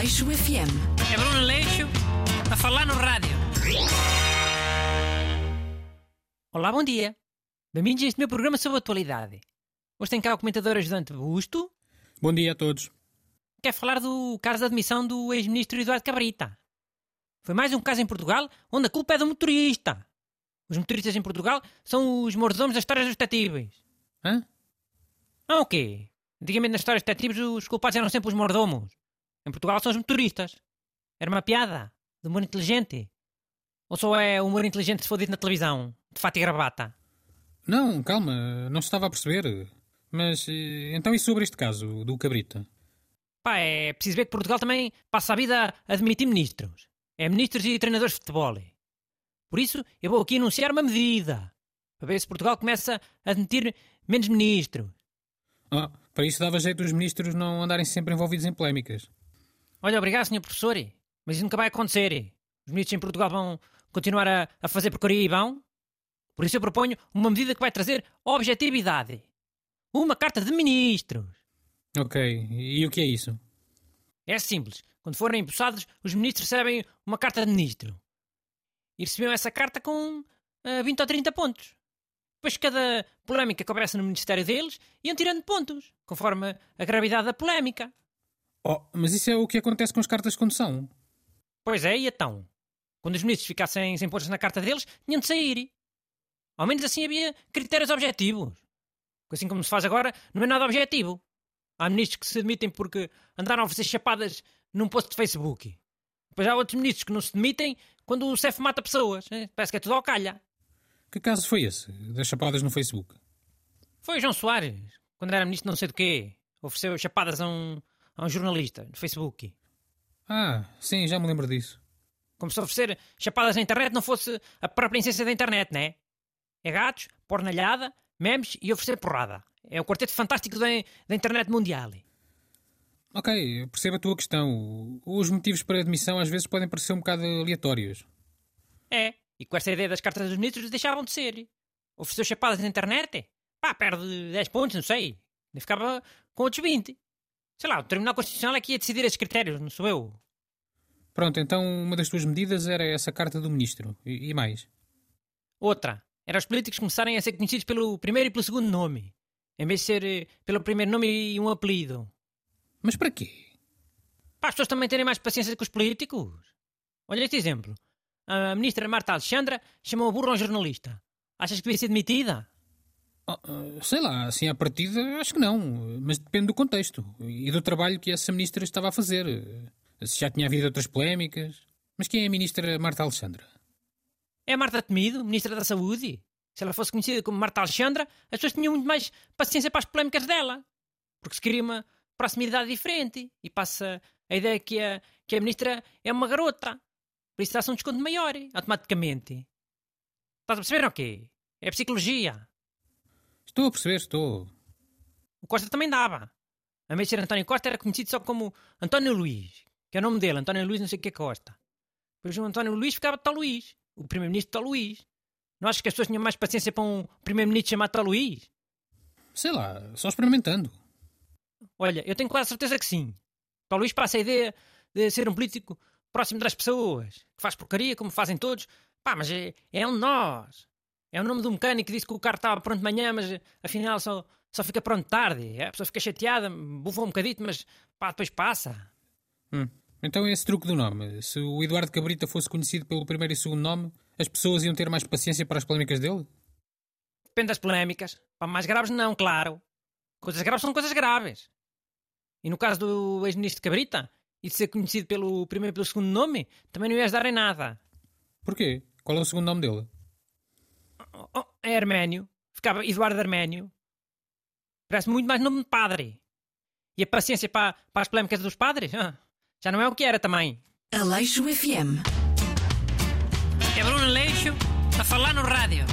Aleixo FM. É Bruno Leixo a falar no rádio. Olá, bom dia. Bem-vindos a este meu programa sobre atualidade. Hoje tem cá o comentador ajudante Busto. Bom dia a todos. Quer falar do caso da admissão do ex-ministro Eduardo Cabrita. Foi mais um caso em Portugal onde a culpa é do motorista. Os motoristas em Portugal são os mordomos das histórias dos detetives. Hã? Ah, o quê? Antigamente nas histórias de detetives os culpados eram sempre os mordomos. Em Portugal são os motoristas. Era uma piada. De humor inteligente. Ou só é humor inteligente se for dito na televisão? De fato e gravata. Não, calma, não se estava a perceber. Mas eh, então e sobre este caso do Cabrita? Pá, é preciso ver que Portugal também passa a vida a admitir ministros. É ministros e treinadores de futebol. Por isso, eu vou aqui anunciar uma medida. Para ver se Portugal começa a admitir menos ministros. Ah, para isso dava jeito os ministros não andarem sempre envolvidos em polémicas. Olha, obrigado, senhor professor. Mas isso nunca vai acontecer. Os ministros em Portugal vão continuar a, a fazer porcaria e vão. Por isso eu proponho uma medida que vai trazer objetividade. Uma carta de ministros. Ok, e o que é isso? É simples. Quando forem empossados, os ministros recebem uma carta de ministro. E recebiam essa carta com ah, 20 ou 30 pontos. Depois, cada polémica que aparece no ministério deles, iam tirando pontos, conforme a gravidade da polémica. Oh, mas isso é o que acontece com as cartas de condução. Pois é, e então? Quando os ministros ficassem sem pontos na carta deles, tinham de sair. Ao menos assim havia critérios objetivos. Assim como se faz agora, não é nada objetivo. Há ministros que se admitem porque andaram a fazer chapadas num post de Facebook. Depois há outros ministros que não se demitem quando o CEF mata pessoas. né? Parece que é tudo ao calha. Que caso foi esse? Das chapadas no Facebook? Foi o João Soares, quando era ministro não sei do quê. Ofereceu chapadas a um, a um jornalista no Facebook. Ah, sim, já me lembro disso. Como se oferecer chapadas na internet não fosse a própria essência da internet, né? É gatos, pornalhada, memes e oferecer porrada. É o quarteto fantástico da, da internet mundial. Ok, percebo a tua questão. Os motivos para admissão às vezes podem parecer um bocado aleatórios. É, e com essa ideia das cartas dos ministros deixavam de ser. Ofereceu chapadas na internet? Pá, perde 10 pontos, não sei. Nem ficava com outros 20. Sei lá, o Tribunal Constitucional é que ia decidir esses critérios, não sou eu. Pronto, então uma das tuas medidas era essa carta do ministro. E, e mais? Outra, era os políticos começarem a ser conhecidos pelo primeiro e pelo segundo nome, em vez de ser eh, pelo primeiro nome e um apelido. Mas para quê? Para as pessoas também terem mais paciência com os políticos. Olha este exemplo. A ministra Marta Alexandra chamou a burro a um jornalista. Achas que devia ser demitida? Ah, ah, sei lá, assim à partida acho que não. Mas depende do contexto e do trabalho que essa ministra estava a fazer. Se já tinha havido outras polémicas. Mas quem é a ministra Marta Alexandra? É a Marta Temido, ministra da Saúde. Se ela fosse conhecida como Marta Alexandra, as pessoas tinham muito mais paciência para as polémicas dela. Porque se queria uma proximidade diferente. E passa a ideia que a, que a ministra é uma garota. Por isso dá-se um desconto maior, automaticamente. Estás a perceber o quê? É psicologia. Estou a perceber, estou. O Costa também dava. A vez de ser António Costa era conhecido só como António Luís, que é o nome dele, António Luís não sei o que é Costa. Depois o António Luís ficava Tal Luís, o primeiro-ministro Tal Luís. Não achas que as pessoas tinham mais paciência para um primeiro-ministro chamado Tal Luís? Sei lá, só experimentando. Olha, eu tenho quase certeza que sim. Tal Luís passa a ideia de ser um político próximo das pessoas, que faz porcaria como fazem todos. Pá, mas é, é um de nós. É o nome do mecânico que disse que o carro estava pronto de manhã, mas afinal só, só fica pronto tarde. A pessoa fica chateada, bufou um bocadito, mas pá, depois passa. Hum. Então esse truque do nome. Se o Eduardo Cabrita fosse conhecido pelo primeiro e segundo nome, as pessoas iam ter mais paciência para as polémicas dele? Depende das polémicas. Para mais graves, não, claro. Coisas graves são coisas graves. E no caso do ex-ministro Cabrita, e de ser conhecido pelo primeiro e pelo segundo nome, também não ias dar em nada. Porquê? Qual é o segundo nome dele? Oh, é Arménio. Ficava Eduardo Arménio. Parece muito mais nome de padre. E a paciência para, para as polémicas dos padres? ah, já não é o que era também. Aleixo FM. É Bruno Leixo a falar no rádio.